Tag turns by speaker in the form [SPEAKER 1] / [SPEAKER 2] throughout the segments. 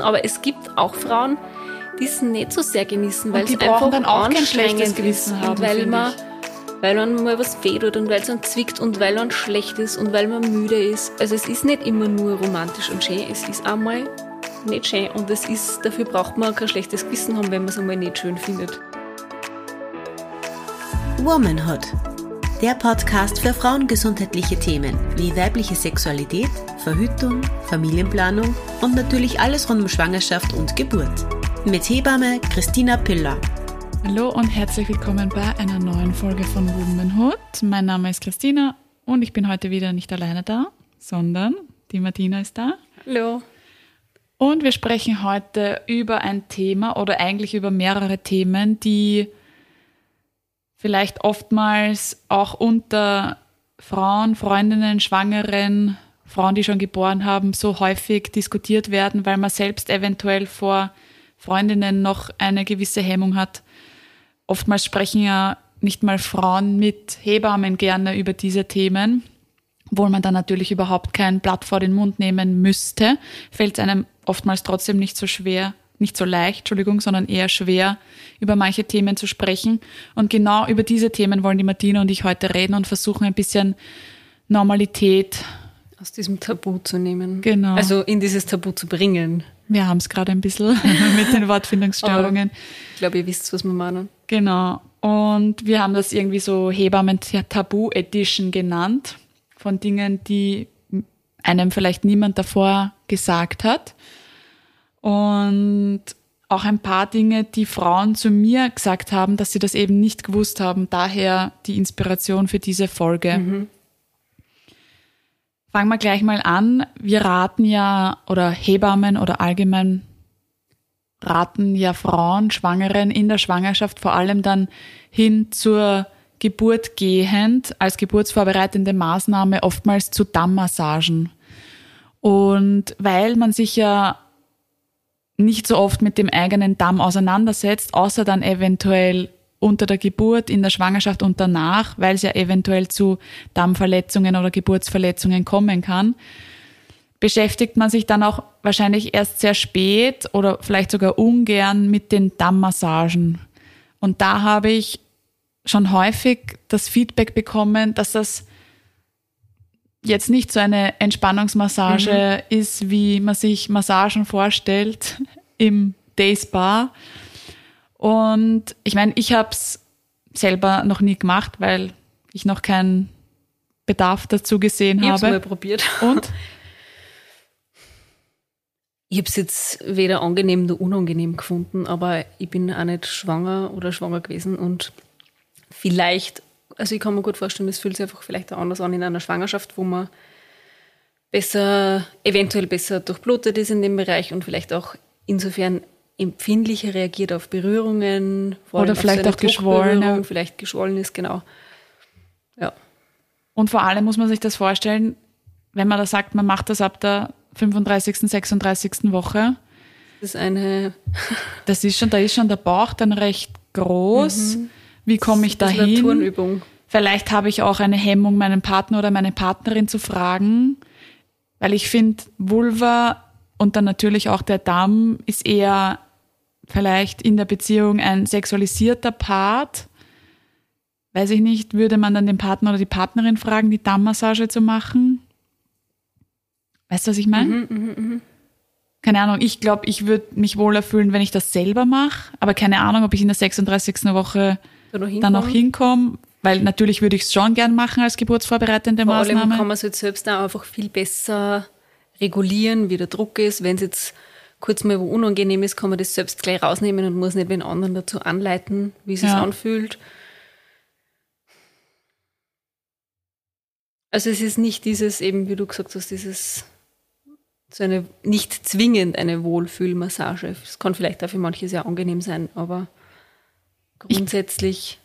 [SPEAKER 1] Aber es gibt auch Frauen, die es nicht so sehr genießen, weil es einfach
[SPEAKER 2] dann auch kein
[SPEAKER 1] anstrengend
[SPEAKER 2] schlechtes
[SPEAKER 1] ist
[SPEAKER 2] Gewissen haben,
[SPEAKER 1] weil man,
[SPEAKER 2] ich.
[SPEAKER 1] weil man mal was fehlt und weil es einen zwickt und weil man schlecht ist und weil man müde ist. Also es ist nicht immer nur romantisch und schön, es ist einmal nicht schön und es ist, dafür braucht man kein schlechtes Gewissen haben, wenn man es einmal nicht schön findet.
[SPEAKER 3] Womanhood. Der Podcast für frauengesundheitliche Themen wie weibliche Sexualität, Verhütung, Familienplanung und natürlich alles rund um Schwangerschaft und Geburt. Mit Hebamme Christina Piller.
[SPEAKER 2] Hallo und herzlich willkommen bei einer neuen Folge von Womanhood. Mein Name ist Christina und ich bin heute wieder nicht alleine da, sondern die Martina ist da.
[SPEAKER 1] Hallo.
[SPEAKER 2] Und wir sprechen heute über ein Thema oder eigentlich über mehrere Themen, die vielleicht oftmals auch unter Frauen, Freundinnen, Schwangeren, Frauen, die schon geboren haben, so häufig diskutiert werden, weil man selbst eventuell vor Freundinnen noch eine gewisse Hemmung hat. Oftmals sprechen ja nicht mal Frauen mit Hebammen gerne über diese Themen, obwohl man dann natürlich überhaupt kein Blatt vor den Mund nehmen müsste, fällt es einem oftmals trotzdem nicht so schwer, nicht so leicht, Entschuldigung, sondern eher schwer, über manche Themen zu sprechen. Und genau über diese Themen wollen die Martina und ich heute reden und versuchen ein bisschen Normalität.
[SPEAKER 1] Aus diesem Tabu zu nehmen.
[SPEAKER 2] Genau.
[SPEAKER 1] Also in dieses Tabu zu bringen.
[SPEAKER 2] Wir haben es gerade ein bisschen mit den Wortfindungsstörungen.
[SPEAKER 1] Ich glaube, ihr wisst, was wir meinen.
[SPEAKER 2] Genau. Und wir haben das irgendwie so Hebammen-Tabu-Edition genannt, von Dingen, die einem vielleicht niemand davor gesagt hat. Und auch ein paar Dinge, die Frauen zu mir gesagt haben, dass sie das eben nicht gewusst haben. Daher die Inspiration für diese Folge.
[SPEAKER 1] Mhm.
[SPEAKER 2] Fangen wir gleich mal an. Wir raten ja, oder Hebammen oder allgemein raten ja Frauen, Schwangeren in der Schwangerschaft vor allem dann hin zur Geburt gehend als geburtsvorbereitende Maßnahme oftmals zu Dammmassagen. Und weil man sich ja nicht so oft mit dem eigenen Damm auseinandersetzt, außer dann eventuell unter der Geburt, in der Schwangerschaft und danach, weil es ja eventuell zu Dammverletzungen oder Geburtsverletzungen kommen kann, beschäftigt man sich dann auch wahrscheinlich erst sehr spät oder vielleicht sogar ungern mit den Dammmassagen. Und da habe ich schon häufig das Feedback bekommen, dass das jetzt nicht so eine Entspannungsmassage mhm. ist, wie man sich Massagen vorstellt im Day Spa. Und ich meine, ich habe es selber noch nie gemacht, weil ich noch keinen Bedarf dazu gesehen
[SPEAKER 1] ich
[SPEAKER 2] habe.
[SPEAKER 1] Ich mal probiert.
[SPEAKER 2] Und?
[SPEAKER 1] Ich habe es jetzt weder angenehm noch unangenehm gefunden, aber ich bin auch nicht schwanger oder schwanger gewesen und vielleicht, also ich kann mir gut vorstellen, es fühlt sich einfach vielleicht auch anders an in einer Schwangerschaft, wo man besser, eventuell besser durchblutet ist in dem Bereich und vielleicht auch insofern empfindlicher reagiert auf Berührungen.
[SPEAKER 2] Oder vielleicht auch geschwollen.
[SPEAKER 1] Vielleicht geschwollen ist, genau. Ja.
[SPEAKER 2] Und vor allem muss man sich das vorstellen, wenn man da sagt, man macht das ab der 35., 36. Woche.
[SPEAKER 1] Das ist eine.
[SPEAKER 2] das ist schon, da ist schon der Bauch dann recht groß. Mhm. Wie komme ich da hin?
[SPEAKER 1] Turnübung.
[SPEAKER 2] Vielleicht habe ich auch eine Hemmung, meinen Partner oder meine Partnerin zu fragen, weil ich finde, Vulva und dann natürlich auch der Damm ist eher vielleicht in der Beziehung ein sexualisierter Part. Weiß ich nicht, würde man dann den Partner oder die Partnerin fragen, die Dammmassage zu machen? Weißt du, was ich meine?
[SPEAKER 1] Mhm, mh, mh.
[SPEAKER 2] Keine Ahnung, ich glaube, ich würde mich wohler fühlen, wenn ich das selber mache, aber keine Ahnung, ob ich in der 36. Woche dann noch hinkomme, weil natürlich würde ich es schon gern machen als geburtsvorbereitende
[SPEAKER 1] Vor
[SPEAKER 2] Maßnahme.
[SPEAKER 1] Vor allem kann man es jetzt selbst auch einfach viel besser regulieren, wie der Druck ist. Wenn es jetzt kurz mal wo unangenehm ist, kann man das selbst gleich rausnehmen und muss nicht den anderen dazu anleiten, wie es sich
[SPEAKER 2] Ja.
[SPEAKER 1] anfühlt. Also es ist nicht dieses, eben wie du gesagt hast, dieses so eine nicht zwingend eine Wohlfühlmassage. Es kann vielleicht auch für manche sehr angenehm sein, aber grundsätzlich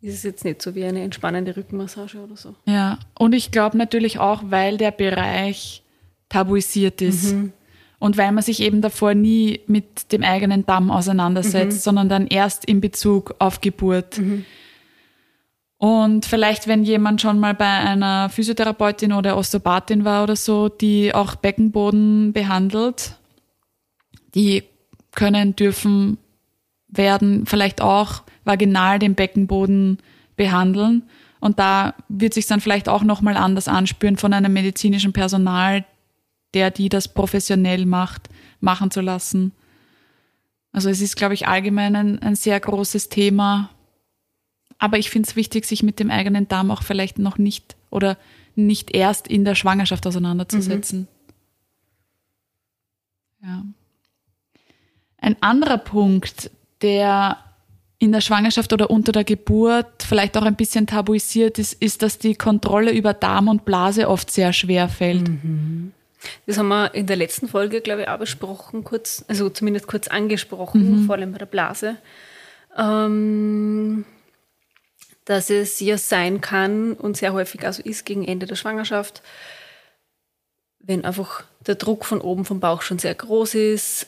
[SPEAKER 1] ist es jetzt nicht so wie eine entspannende Rückenmassage oder so.
[SPEAKER 2] Ja, und ich glaube natürlich auch, weil der Bereich tabuisiert ist.
[SPEAKER 1] Mhm.
[SPEAKER 2] Und weil man sich eben davor nie mit dem eigenen Damm auseinandersetzt,
[SPEAKER 1] Mhm.
[SPEAKER 2] sondern dann erst in Bezug auf Geburt. Und vielleicht, wenn jemand schon mal bei einer Physiotherapeutin oder Osteopathin war oder so, die auch Beckenboden behandelt, die können, dürfen, werden vielleicht auch vaginal den Beckenboden behandeln. Und da wird sich dann vielleicht auch nochmal anders anspüren von einem medizinischen Personal, der die das professionell macht, machen zu lassen. Also es ist, glaube ich, allgemein ein, ein sehr großes Thema. Aber ich finde es wichtig, sich mit dem eigenen Darm auch vielleicht noch nicht oder nicht erst in der Schwangerschaft auseinanderzusetzen. Mhm. Ja. Ein anderer Punkt, der in der Schwangerschaft oder unter der Geburt vielleicht auch ein bisschen tabuisiert ist, ist, dass die Kontrolle über Darm und Blase oft sehr schwer fällt. Mhm.
[SPEAKER 1] Das haben wir in der letzten Folge, glaube ich, auch besprochen, kurz, also zumindest kurz angesprochen, mhm. vor allem bei der Blase. Ähm, dass es ja sein kann und sehr häufig also ist gegen Ende der Schwangerschaft, wenn einfach der Druck von oben vom Bauch schon sehr groß ist,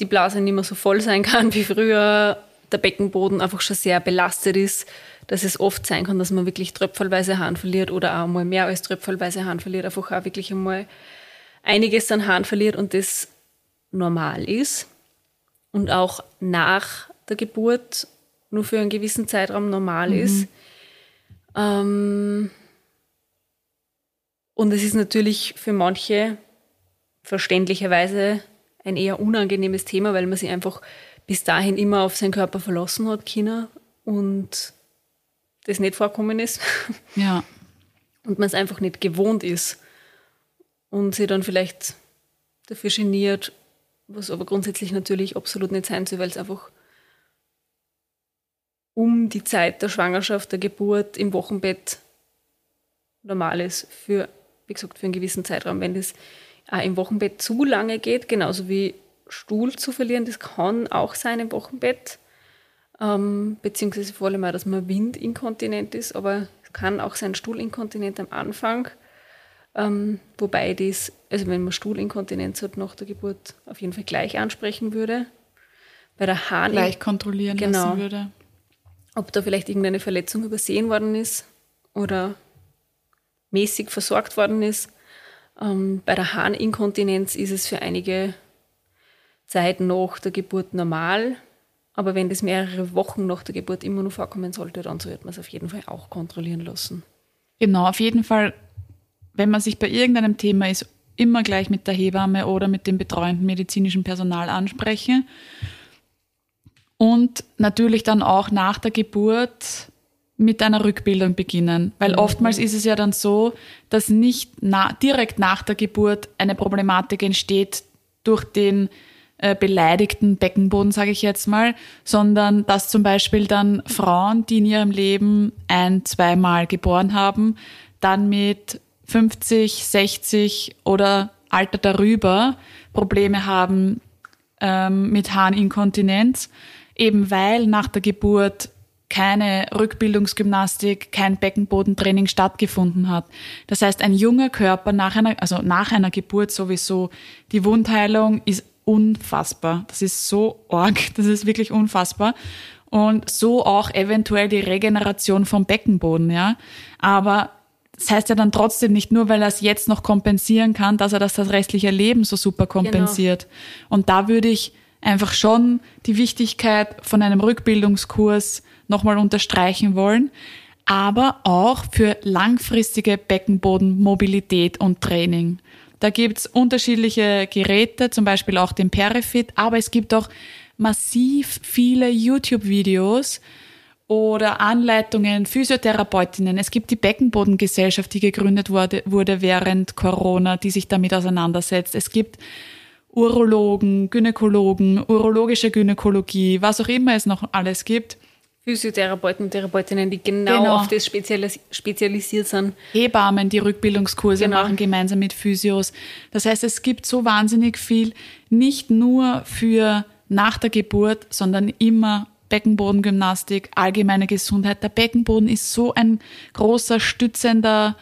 [SPEAKER 1] die Blase nicht mehr so voll sein kann wie früher, der Beckenboden einfach schon sehr belastet ist, dass es oft sein kann, dass man wirklich tröpfelweise Haaren verliert oder auch mal mehr als tröpfelweise Haaren verliert, einfach auch wirklich einmal einiges an Haaren verliert und das normal ist und auch nach der Geburt nur für einen gewissen Zeitraum normal mhm. ist. Ähm und es ist natürlich für manche verständlicherweise ein eher unangenehmes Thema, weil man sich einfach bis dahin immer auf seinen Körper verlassen hat, China, und das nicht vorkommen ist.
[SPEAKER 2] Ja.
[SPEAKER 1] Und man es einfach nicht gewohnt ist und sie dann vielleicht dafür geniert, was aber grundsätzlich natürlich absolut nicht sein soll, weil es einfach um die Zeit der Schwangerschaft, der Geburt im Wochenbett normal ist, für, wie gesagt, für einen gewissen Zeitraum. Wenn das auch im Wochenbett zu lange geht, genauso wie Stuhl zu verlieren, das kann auch sein im Wochenbett, ähm, beziehungsweise vor allem auch, dass man windinkontinent ist, aber es kann auch sein Stuhlinkontinent am Anfang, ähm, wobei das, also wenn man Stuhlinkontinenz hat nach der Geburt, auf jeden Fall gleich ansprechen würde. Bei der Harn
[SPEAKER 2] gleich kontrollieren genau, lassen würde.
[SPEAKER 1] Ob da vielleicht irgendeine Verletzung übersehen worden ist oder mäßig versorgt worden ist. Ähm, bei der Harninkontinenz ist es für einige Zeit nach der Geburt normal. Aber wenn das mehrere Wochen nach der Geburt immer noch vorkommen sollte, dann sollte man es auf jeden Fall auch kontrollieren lassen.
[SPEAKER 2] Genau, auf jeden Fall, wenn man sich bei irgendeinem Thema ist, immer gleich mit der Hebamme oder mit dem betreuenden medizinischen Personal ansprechen. Und natürlich dann auch nach der Geburt mit einer Rückbildung beginnen. Weil mhm. oftmals ist es ja dann so, dass nicht na direkt nach der Geburt eine Problematik entsteht durch den äh, beleidigten Beckenboden, sage ich jetzt mal, sondern dass zum Beispiel dann Frauen, die in ihrem Leben ein, zweimal geboren haben, dann mit 50, 60 oder Alter darüber Probleme haben ähm, mit Harninkontinenz, eben weil nach der Geburt keine Rückbildungsgymnastik, kein Beckenbodentraining stattgefunden hat. Das heißt, ein junger Körper nach einer, also nach einer Geburt sowieso, die Wundheilung ist unfassbar. Das ist so arg, das ist wirklich unfassbar. Und so auch eventuell die Regeneration vom Beckenboden, ja. Aber das heißt ja dann trotzdem nicht nur, weil er es jetzt noch kompensieren kann, dass er das das restliche Leben so super kompensiert. Genau. Und da würde ich einfach schon die Wichtigkeit von einem Rückbildungskurs nochmal unterstreichen wollen, aber auch für langfristige Beckenbodenmobilität und Training. Da gibt's unterschiedliche Geräte, zum Beispiel auch den Perifit, aber es gibt auch massiv viele YouTube-Videos oder Anleitungen, Physiotherapeutinnen. Es gibt die Beckenbodengesellschaft, die gegründet wurde, wurde während Corona, die sich damit auseinandersetzt. Es gibt Urologen, Gynäkologen, urologische Gynäkologie, was auch immer es noch alles gibt.
[SPEAKER 1] Physiotherapeuten, Therapeutinnen, die genau, genau. auf das spezialis spezialisiert sind.
[SPEAKER 2] Hebammen, die Rückbildungskurse genau. machen gemeinsam mit Physios. Das heißt, es gibt so wahnsinnig viel, nicht nur für nach der Geburt, sondern immer Beckenbodengymnastik, allgemeine Gesundheit. Der Beckenboden ist so ein großer, stützender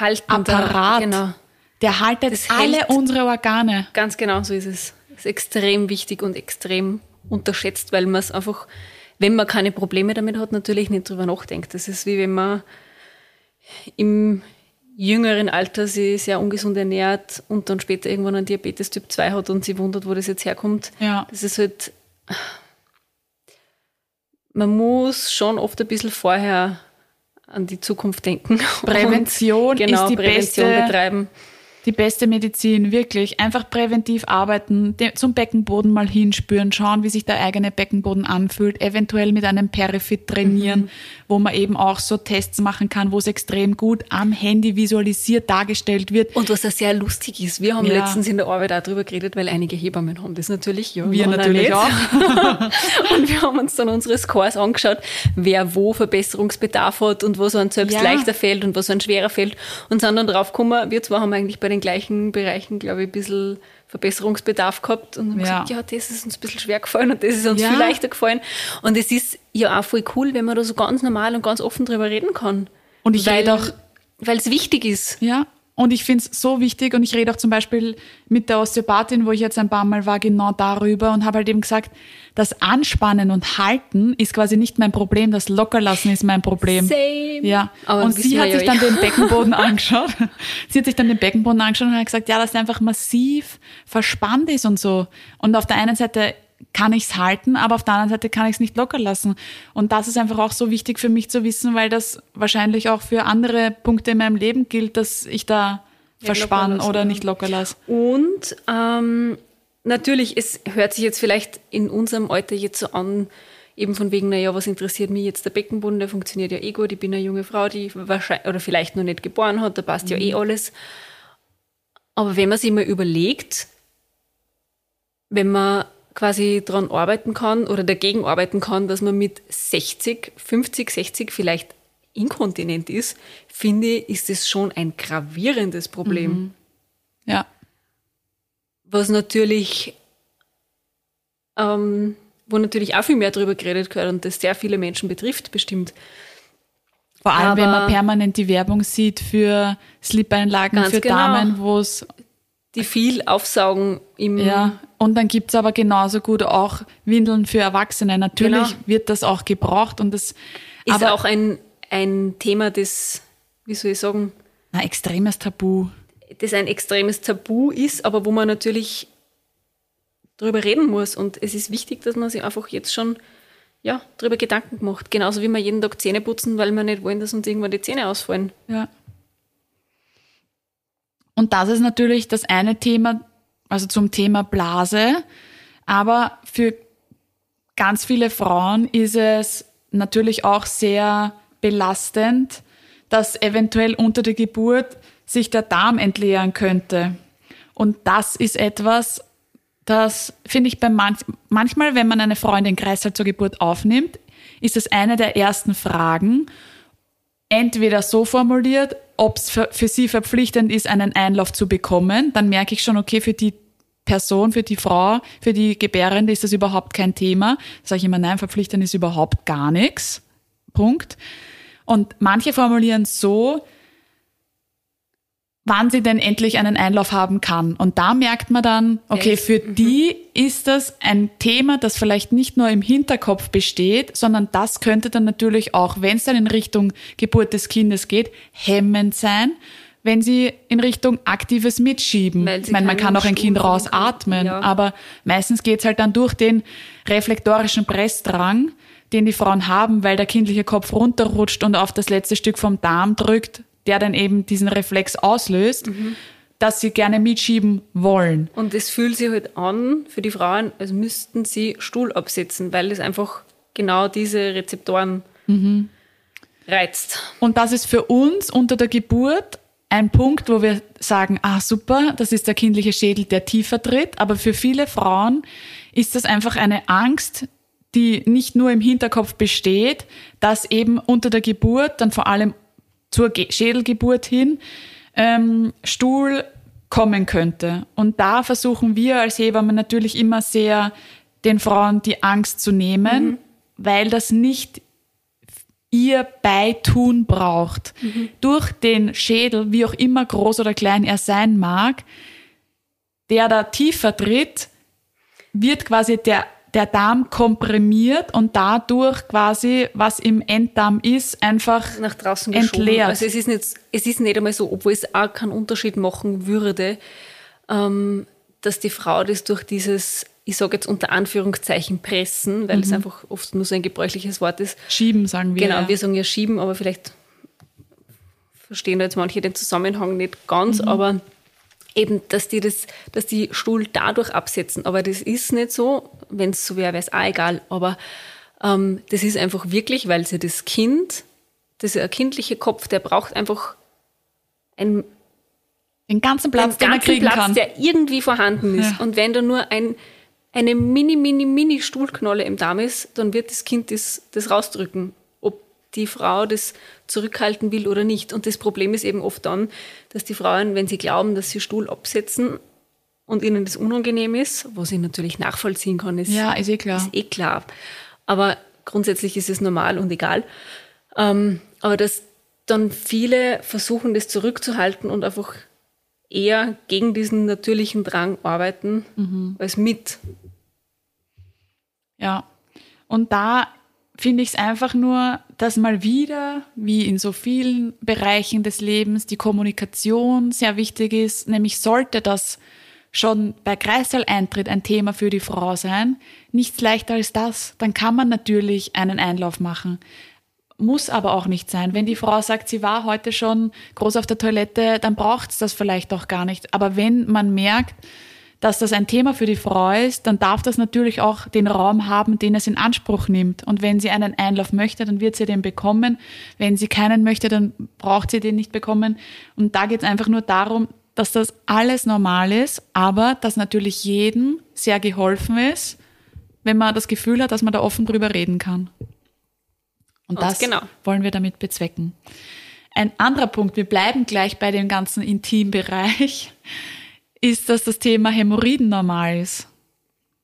[SPEAKER 2] Haltender, Apparat. Genau. Der haltet das alle unsere Organe.
[SPEAKER 1] Ganz genau so ist es. Das ist extrem wichtig und extrem unterschätzt, weil man es einfach wenn man keine Probleme damit hat, natürlich nicht drüber nachdenkt. Das ist wie wenn man im jüngeren Alter sich sehr ungesund ernährt und dann später irgendwann einen Diabetes Typ 2 hat und sie wundert, wo das jetzt herkommt.
[SPEAKER 2] Ja.
[SPEAKER 1] Das ist halt, man muss schon oft ein bisschen vorher an die Zukunft denken.
[SPEAKER 2] Prävention
[SPEAKER 1] und, genau,
[SPEAKER 2] ist die
[SPEAKER 1] Prävention
[SPEAKER 2] beste
[SPEAKER 1] betreiben.
[SPEAKER 2] Die beste Medizin, wirklich. Einfach präventiv arbeiten, zum Beckenboden mal hinspüren, schauen, wie sich der eigene Beckenboden anfühlt, eventuell mit einem Perifit trainieren,
[SPEAKER 1] Mhm.
[SPEAKER 2] wo man eben auch so Tests machen kann, wo es extrem gut am Handy visualisiert dargestellt wird.
[SPEAKER 1] Und was ja sehr lustig ist, wir haben
[SPEAKER 2] Ja.
[SPEAKER 1] letztens in der Arbeit auch drüber geredet, weil einige Hebammen haben das natürlich. Ja,
[SPEAKER 2] Wir natürlich auch.
[SPEAKER 1] und wir haben uns dann unsere Scores angeschaut, wer wo Verbesserungsbedarf hat und was einem selbst
[SPEAKER 2] Ja.
[SPEAKER 1] leichter fällt und was einem schwerer fällt. Und sind dann drauf gekommen, wir zwei haben eigentlich bei den gleichen Bereichen, glaube ich, ein bisschen Verbesserungsbedarf gehabt und haben
[SPEAKER 2] Ja.
[SPEAKER 1] gesagt, ja, das ist uns ein bisschen schwer gefallen und das ist uns
[SPEAKER 2] Ja.
[SPEAKER 1] viel leichter gefallen. Und es ist ja auch voll cool, wenn man da so ganz normal und ganz offen drüber reden kann.
[SPEAKER 2] Und ich
[SPEAKER 1] weil,
[SPEAKER 2] rede auch
[SPEAKER 1] Weil es wichtig ist.
[SPEAKER 2] Ja, und ich finde es so wichtig und ich rede auch zum Beispiel mit der Osteopathin, wo ich jetzt ein paar Mal war, genau darüber und habe halt eben gesagt, das Anspannen und Halten ist quasi nicht mein Problem, das Lockerlassen ist mein Problem.
[SPEAKER 1] Same.
[SPEAKER 2] Ja,
[SPEAKER 1] Aber
[SPEAKER 2] und sie hat sich dann den Beckenboden angeschaut. Sie hat sich dann den Beckenboden angeschaut und hat gesagt, ja, dass der einfach massiv verspannt ist und so. Und auf der einen Seite kann ich es halten, aber auf der anderen Seite kann ich es nicht locker lassen. Und das ist einfach auch so wichtig für mich zu wissen, weil das wahrscheinlich auch für andere Punkte in meinem Leben gilt, dass ich da
[SPEAKER 1] locker
[SPEAKER 2] verspann oder
[SPEAKER 1] ja.
[SPEAKER 2] nicht locker lasse.
[SPEAKER 1] Und ähm, natürlich, es hört sich jetzt vielleicht in unserem Alter jetzt so an, eben von wegen, naja, was interessiert mich jetzt der Beckenboden, der funktioniert ja eh gut, ich bin eine junge Frau, die wahrscheinlich oder vielleicht noch nicht geboren hat, da passt ja eh alles. Aber wenn man sich mal überlegt, wenn man quasi dran arbeiten kann oder dagegen arbeiten kann, dass man mit 60, 50, 60 vielleicht inkontinent ist, finde ich, ist es schon ein gravierendes Problem
[SPEAKER 2] Ja,
[SPEAKER 1] was natürlich, ähm, wo natürlich auch viel mehr drüber geredet gehört und das sehr viele Menschen betrifft, bestimmt.
[SPEAKER 2] vor allem, wenn man
[SPEAKER 1] Aber-
[SPEAKER 2] permanent die Werbung sieht für Slip-Einlagen für
[SPEAKER 1] genau.
[SPEAKER 2] Damen, wo es
[SPEAKER 1] Die viel aufsaugen im,
[SPEAKER 2] Ja, und dann gibt's aber genauso gut auch Windeln für Erwachsene. Natürlich
[SPEAKER 1] Genau.
[SPEAKER 2] wird das auch gebraucht und das
[SPEAKER 1] ist
[SPEAKER 2] aber
[SPEAKER 1] auch ein, ein Thema, das, wie soll ich sagen,
[SPEAKER 2] ein extremes Tabu.
[SPEAKER 1] das ein extremes Tabu ist, aber wo man natürlich drüber reden muss. Und es ist wichtig, dass man sich einfach jetzt schon ja, drüber Gedanken macht. Genauso wie wir jeden Tag Zähne putzen, weil wir nicht wollen, dass uns irgendwann die Zähne ausfallen.
[SPEAKER 2] Ja. Und das ist natürlich das eine Thema, also zum Thema Blase. Aber für ganz viele Frauen ist es natürlich auch sehr belastend, dass eventuell unter der Geburt sich der Darm entleeren könnte. Und das ist etwas, das finde ich bei manch, manchmal, wenn man eine Frau in zur Geburt aufnimmt, ist es eine der ersten Fragen, entweder so formuliert, ob es für, für sie verpflichtend ist, einen Einlauf zu bekommen, dann merke ich schon, okay, für die Person, für die Frau, für die Gebärende ist das überhaupt kein Thema. Sage ich immer, nein, verpflichtend ist überhaupt gar nichts. Punkt. Und manche formulieren so, wann sie denn endlich einen Einlauf haben kann. Und da merkt man dann, okay, für die ist das ein Thema, das vielleicht nicht nur im Hinterkopf besteht, sondern das könnte dann natürlich auch, wenn es dann in Richtung Geburt des Kindes geht, hemmend sein, wenn sie in Richtung aktives Mitschieben. Ich meine, man kann auch ein Kind rausatmen,
[SPEAKER 1] ja.
[SPEAKER 2] aber meistens geht's halt dann durch den reflektorischen Pressdrang, den die Frauen haben, weil der kindliche Kopf runterrutscht und auf das letzte Stück vom Darm drückt, der dann eben diesen Reflex auslöst,
[SPEAKER 1] Mhm.
[SPEAKER 2] dass sie gerne mitschieben wollen.
[SPEAKER 1] Und es fühlt sich halt an für die Frauen, als müssten sie Stuhl absetzen, weil es einfach genau diese Rezeptoren reizt.
[SPEAKER 2] Und das ist für uns unter der Geburt ein Punkt, wo wir sagen, ah super, das ist der kindliche Schädel, der tiefer tritt. Aber für viele Frauen ist das einfach eine Angst, die nicht nur im Hinterkopf besteht, dass eben unter der Geburt, dann vor allem zur Ge Schädelgeburt hin, ähm, Stuhl kommen könnte. Und da versuchen wir als Hebamme natürlich immer sehr, den Frauen die Angst zu nehmen, weil das nicht ihr Beitun braucht. Durch den Schädel, wie auch immer groß oder klein er sein mag, der da tiefer tritt, wird quasi der der Darm komprimiert und dadurch quasi, was im Enddarm ist, einfach
[SPEAKER 1] nach draußen geschoben.
[SPEAKER 2] entleert.
[SPEAKER 1] Also es ist nicht, es ist nicht einmal so, obwohl es auch keinen Unterschied machen würde, ähm, dass die Frau das durch dieses, ich sage jetzt unter Anführungszeichen pressen, weil es einfach oft nur so ein gebräuchliches Wort ist.
[SPEAKER 2] Schieben, sagen wir.
[SPEAKER 1] Genau,
[SPEAKER 2] ja.
[SPEAKER 1] wir sagen ja schieben, aber vielleicht verstehen da jetzt manche den Zusammenhang nicht ganz, aber eben, dass die das, dass die Stuhl dadurch absetzen. Aber das ist nicht so. Wenn es so wäre, wäre es auch egal. Aber ähm, das ist einfach wirklich, weil sie das Kind, das ist ein kindliche Kopf, der braucht einfach einen,
[SPEAKER 2] Den ganzen Platz, den
[SPEAKER 1] ganzen Platz,
[SPEAKER 2] kann.
[SPEAKER 1] der irgendwie vorhanden ist.
[SPEAKER 2] Ja.
[SPEAKER 1] Und wenn da nur ein, eine mini, mini, mini Stuhlknolle im Darm ist, dann wird das Kind das, das rausdrücken, die Frau das zurückhalten will oder nicht. Und das Problem ist eben oft dann, dass die Frauen, wenn sie glauben, dass sie Stuhl absetzen und ihnen das unangenehm ist, was ich natürlich nachvollziehen kann, ist,
[SPEAKER 2] Ja, ist eh klar.
[SPEAKER 1] ist eh klar. Aber grundsätzlich ist es normal und egal. Ähm, aber dass dann viele versuchen, das zurückzuhalten und einfach eher gegen diesen natürlichen Drang arbeiten,
[SPEAKER 2] Mhm.
[SPEAKER 1] als mit.
[SPEAKER 2] Ja. Und da finde ich es einfach nur, dass mal wieder, wie in so vielen Bereichen des Lebens, die Kommunikation sehr wichtig ist. Nämlich sollte das schon bei Kreißsaaleintritt ein Thema für die Frau sein, nichts leichter als das. Dann kann man natürlich einen Einlauf machen. Muss aber auch nicht sein. Wenn die Frau sagt, sie war heute schon groß auf der Toilette, dann braucht es das vielleicht auch gar nicht. Aber wenn man merkt, dass das ein Thema für die Frau ist, dann darf das natürlich auch den Raum haben, den es in Anspruch nimmt. Und wenn sie einen Einlauf möchte, dann wird sie den bekommen. Wenn sie keinen möchte, dann braucht sie den nicht bekommen. Und da geht es einfach nur darum, dass das alles normal ist, aber dass natürlich jedem sehr geholfen ist, wenn man das Gefühl hat, dass man da offen drüber reden kann. Und
[SPEAKER 1] Ganz
[SPEAKER 2] das
[SPEAKER 1] genau.
[SPEAKER 2] wollen wir damit bezwecken. Ein anderer Punkt, wir bleiben gleich bei dem ganzen Intimbereich, ist, dass das Thema Hämorrhoiden normal ist.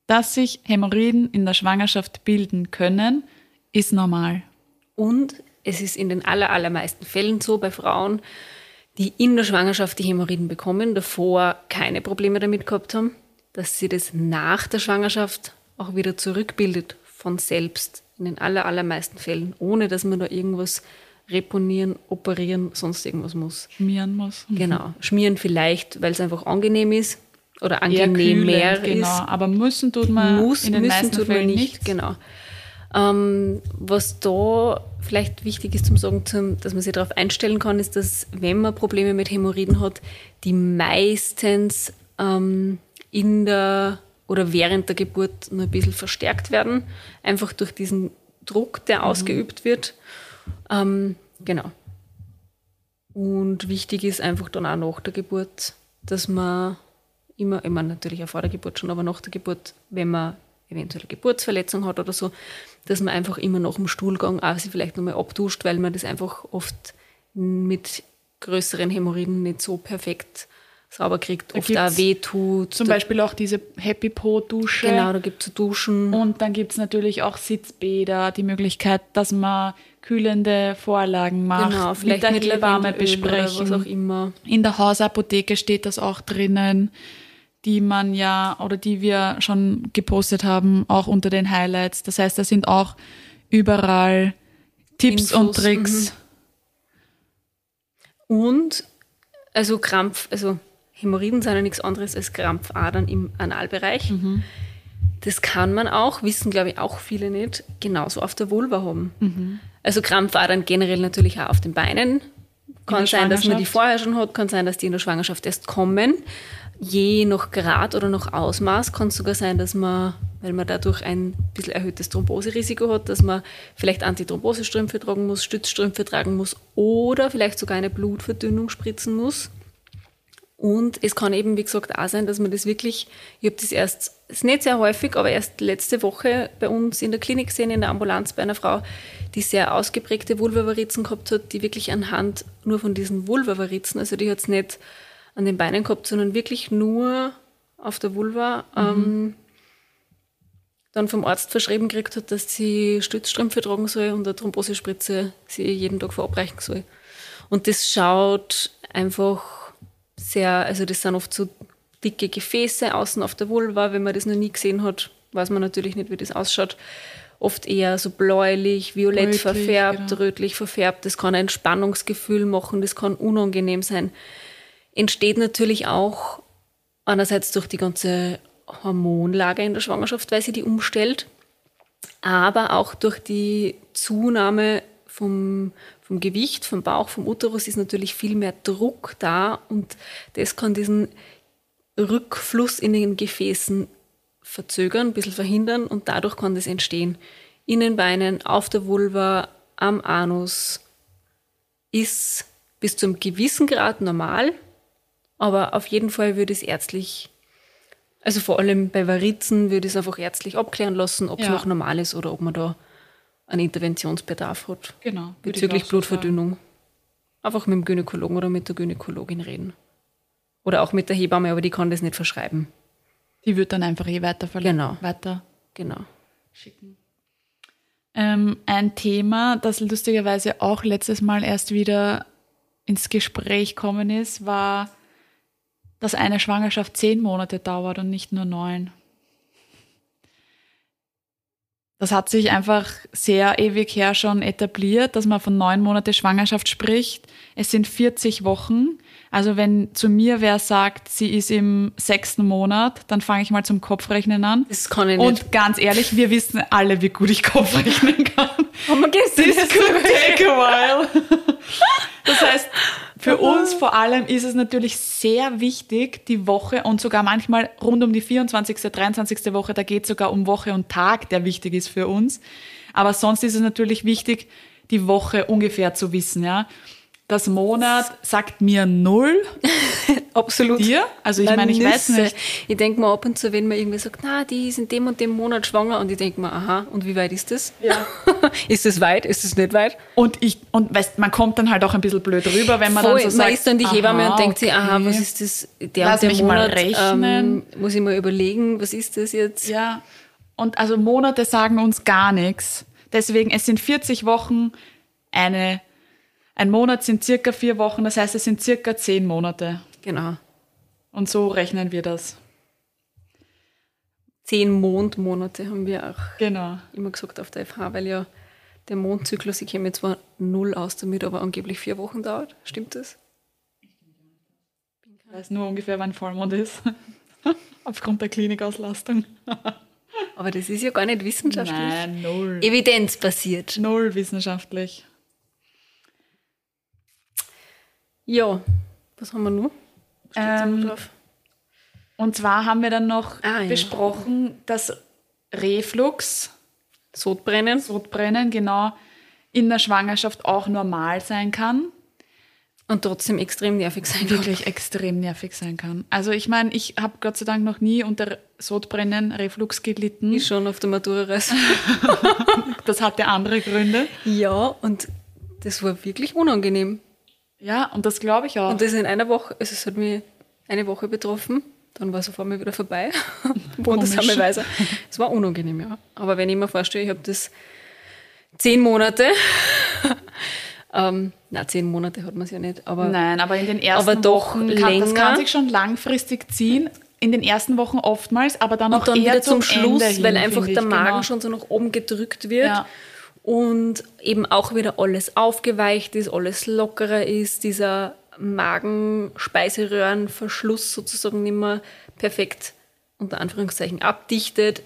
[SPEAKER 2] Dass sich Hämorrhoiden in der Schwangerschaft bilden können, ist normal.
[SPEAKER 1] Und es ist in den aller, allermeisten Fällen so bei Frauen, die in der Schwangerschaft die Hämorrhoiden bekommen, davor keine Probleme damit gehabt haben, dass sie das nach der Schwangerschaft auch wieder zurückbildet von selbst. In den aller, allermeisten Fällen, ohne dass man da irgendwas reponieren, operieren, sonst irgendwas muss.
[SPEAKER 2] Schmieren muss.
[SPEAKER 1] Genau. Schmieren vielleicht, weil es einfach angenehm ist oder angenehmer
[SPEAKER 2] kühlend, genau.
[SPEAKER 1] ist.
[SPEAKER 2] Aber müssen tut man
[SPEAKER 1] Muss,
[SPEAKER 2] in den
[SPEAKER 1] müssen
[SPEAKER 2] meisten
[SPEAKER 1] tut man nicht,
[SPEAKER 2] nicht.
[SPEAKER 1] genau. Ähm, was da vielleicht wichtig ist zum sagen, zum, dass man sich darauf einstellen kann, ist, dass wenn man Probleme mit Hämorrhoiden hat, die meistens ähm, in der oder während der Geburt nur ein bisschen verstärkt werden, einfach durch diesen Druck, der ausgeübt wird. Ähm, genau. Und wichtig ist einfach dann auch nach der Geburt, dass man immer, ich meine natürlich auch vor der Geburt schon, aber nach der Geburt, wenn man eventuell Geburtsverletzung hat oder so, dass man einfach immer nach dem Stuhlgang auch sich vielleicht nochmal abduscht, weil man das einfach oft mit größeren Hämorrhoiden nicht so perfekt sauber kriegt,
[SPEAKER 2] Da
[SPEAKER 1] oft auch weh tut.
[SPEAKER 2] Zum Beispiel auch diese Happy Po-Dusche.
[SPEAKER 1] Genau, da gibt es Duschen.
[SPEAKER 2] Und dann gibt's natürlich auch Sitzbäder, die Möglichkeit, dass man kühlende Vorlagen macht,
[SPEAKER 1] genau, vielleicht
[SPEAKER 2] mit der Hebamme besprechen.
[SPEAKER 1] was auch immer.
[SPEAKER 2] In der Hausapotheke steht das auch drinnen, die man ja oder die wir schon gepostet haben, auch unter den Highlights. Das heißt, da sind auch überall Tipps und
[SPEAKER 1] Infos,
[SPEAKER 2] Tricks.
[SPEAKER 1] Und also Krampf, also Hämorrhoiden sind ja nichts anderes als Krampfadern im Analbereich.
[SPEAKER 2] Mhm.
[SPEAKER 1] Das kann man auch, wissen glaube ich auch viele nicht, genauso auf der Vulva haben.
[SPEAKER 2] Mhm.
[SPEAKER 1] Also Krampfadern generell natürlich auch auf den Beinen. Kann sein, dass man die vorher schon hat, kann sein, dass die in der Schwangerschaft erst kommen. Je nach Grad oder nach Ausmaß kann es sogar sein, dass man, weil man dadurch ein bisschen erhöhtes Thromboserisiko hat, dass man vielleicht Antithrombosestrümpfe tragen muss, Stützstrümpfe tragen muss oder vielleicht sogar eine Blutverdünnung spritzen muss. Und es kann eben, wie gesagt, auch sein, dass man das wirklich, ich habe das erst, ist nicht sehr häufig, aber erst letzte Woche bei uns in der Klinik gesehen, in der Ambulanz bei einer Frau, die sehr ausgeprägte Vulvavarizen gehabt hat, die wirklich anhand nur von diesen Vulvavarizen, also die hat es nicht an den Beinen gehabt, sondern wirklich nur auf der Vulva, ähm, dann vom Arzt verschrieben gekriegt hat, dass sie Stützstrümpfe tragen soll und eine Thrombosespritze sie jeden Tag verabreichen soll. Und das schaut einfach sehr, also das sind oft so dicke Gefäße außen auf der Vulva. Wenn man das noch nie gesehen hat, weiß man natürlich nicht, wie das ausschaut. Oft eher so bläulich, violett
[SPEAKER 2] Rötlich,
[SPEAKER 1] verfärbt,
[SPEAKER 2] genau.
[SPEAKER 1] rötlich verfärbt. Das kann ein Spannungsgefühl machen, das kann unangenehm sein. Entsteht natürlich auch einerseits durch die ganze Hormonlage in der Schwangerschaft, weil sie die umstellt, aber auch durch die Zunahme vom, vom Gewicht, vom Bauch, vom Uterus ist natürlich viel mehr Druck da und das kann diesen Rückfluss in den Gefäßen verzögern, ein bisschen verhindern und dadurch kann das entstehen. In den Beinen, auf der Vulva, am Anus ist bis zu einem gewissen Grad normal, aber auf jeden Fall würde es ärztlich, also vor allem bei Varizen, würde es einfach ärztlich abklären lassen, ob es
[SPEAKER 2] Ja.
[SPEAKER 1] noch normal ist oder ob man da einen Interventionsbedarf hat
[SPEAKER 2] Genau.
[SPEAKER 1] bezüglich
[SPEAKER 2] so.
[SPEAKER 1] Blutverdünnung. Einfach mit dem Gynäkologen oder mit der Gynäkologin reden. Oder auch mit der Hebamme, aber die kann das nicht verschreiben.
[SPEAKER 2] Die wird dann einfach eh weiter
[SPEAKER 1] Genau.
[SPEAKER 2] weiter
[SPEAKER 1] Genau.
[SPEAKER 2] schicken. Ähm, ein Thema, das lustigerweise auch letztes Mal erst wieder ins Gespräch kommen ist, war, dass eine Schwangerschaft zehn Monate dauert und nicht nur neun. Das hat sich einfach sehr ewig her schon etabliert, dass man von neun Monate Schwangerschaft spricht. Es sind 40 Wochen. Also wenn zu mir wer sagt, sie ist im sechsten Monat, dann fange ich mal zum Kopfrechnen an.
[SPEAKER 1] Das kann ich nicht.
[SPEAKER 2] Und ganz ehrlich, wir wissen alle, wie gut ich Kopf rechnen kann.
[SPEAKER 1] haben wir gestern
[SPEAKER 2] This could take a while. Das heißt, für uns vor allem ist es natürlich sehr wichtig, die Woche und sogar manchmal rund um die 24., 23. Woche, da geht es sogar um Woche und Tag, der wichtig ist für uns. Aber sonst ist es natürlich wichtig, die Woche ungefähr zu wissen, ja. Das Monat sagt mir null.
[SPEAKER 1] Absolut.
[SPEAKER 2] Dir? Also ich meine, ich weiß nicht.
[SPEAKER 1] Ich denke mir ab und zu, wenn mir irgendwer sagt, na, die ist in dem und dem Monat schwanger und ich denke mir, aha, und wie weit ist das?
[SPEAKER 2] Ja.
[SPEAKER 1] ist es weit? Ist es nicht weit?
[SPEAKER 2] Und ich, und weißt, man kommt dann halt auch ein bisschen blöd rüber, wenn man
[SPEAKER 1] Voll.
[SPEAKER 2] dann so sagt.
[SPEAKER 1] man ist dann die Hebamme und denkt sich, aha,
[SPEAKER 2] okay.
[SPEAKER 1] was ist das? Der
[SPEAKER 2] Lass
[SPEAKER 1] und der
[SPEAKER 2] mich mal
[SPEAKER 1] Monat,
[SPEAKER 2] rechnen.
[SPEAKER 1] Ähm, muss ich mal überlegen, was ist das jetzt?
[SPEAKER 2] Ja, und also Monate sagen uns gar nichts. Deswegen, es sind 40 Wochen, eine, ein Monat sind circa vier Wochen, das heißt, es sind circa zehn Monate.
[SPEAKER 1] Genau.
[SPEAKER 2] Und so rechnen wir das.
[SPEAKER 1] Zehn Mondmonate haben wir auch
[SPEAKER 2] Genau.
[SPEAKER 1] immer gesagt auf der FH, weil ja der Mondzyklus, ich kenne mir zwar null aus damit, aber angeblich vier Wochen dauert. Stimmt das?
[SPEAKER 2] Ich weiß nur ungefähr, wann Vollmond ist. Aufgrund der Klinikauslastung.
[SPEAKER 1] Aber das ist ja gar nicht wissenschaftlich.
[SPEAKER 2] Nein, null.
[SPEAKER 1] Evidenzbasiert.
[SPEAKER 2] Null wissenschaftlich.
[SPEAKER 1] Ja, was haben wir noch?
[SPEAKER 2] Ähm? Und zwar haben wir dann noch
[SPEAKER 1] Ah, ja.
[SPEAKER 2] besprochen, dass Reflux,
[SPEAKER 1] Sodbrennen.
[SPEAKER 2] Sodbrennen, genau, in der Schwangerschaft auch normal sein kann.
[SPEAKER 1] Und trotzdem extrem nervig sein kann.
[SPEAKER 2] wirklich extrem nervig sein kann. Also ich meine, ich habe Gott sei Dank noch nie unter Sodbrennen, Reflux gelitten.
[SPEAKER 1] Ich schon auf der Matura-Reise.
[SPEAKER 2] Das hatte andere Gründe.
[SPEAKER 1] ja, und das war wirklich unangenehm.
[SPEAKER 2] Ja, und das glaube ich auch.
[SPEAKER 1] Und das in einer Woche, also es hat mich eine Woche betroffen, dann war es auf einmal wieder vorbei. Wundersamerweise. Es war unangenehm, ja. Aber wenn ich mir vorstelle, ich habe das zehn Monate, ähm, na zehn Monate hat man es ja nicht, aber
[SPEAKER 2] Nein, aber in den ersten
[SPEAKER 1] Aber doch
[SPEAKER 2] Wochen kann, das
[SPEAKER 1] länger.
[SPEAKER 2] kann sich schon langfristig ziehen. In den ersten Wochen oftmals, aber dann auch
[SPEAKER 1] und dann
[SPEAKER 2] eher
[SPEAKER 1] wieder zum Schluss,
[SPEAKER 2] Ende hin,
[SPEAKER 1] weil einfach der Magen
[SPEAKER 2] genau.
[SPEAKER 1] schon so nach oben gedrückt wird.
[SPEAKER 2] Ja.
[SPEAKER 1] Und eben auch wieder alles aufgeweicht ist, alles lockerer ist, dieser Magenspeiseröhrenverschluss sozusagen nicht mehr perfekt unter Anführungszeichen abdichtet.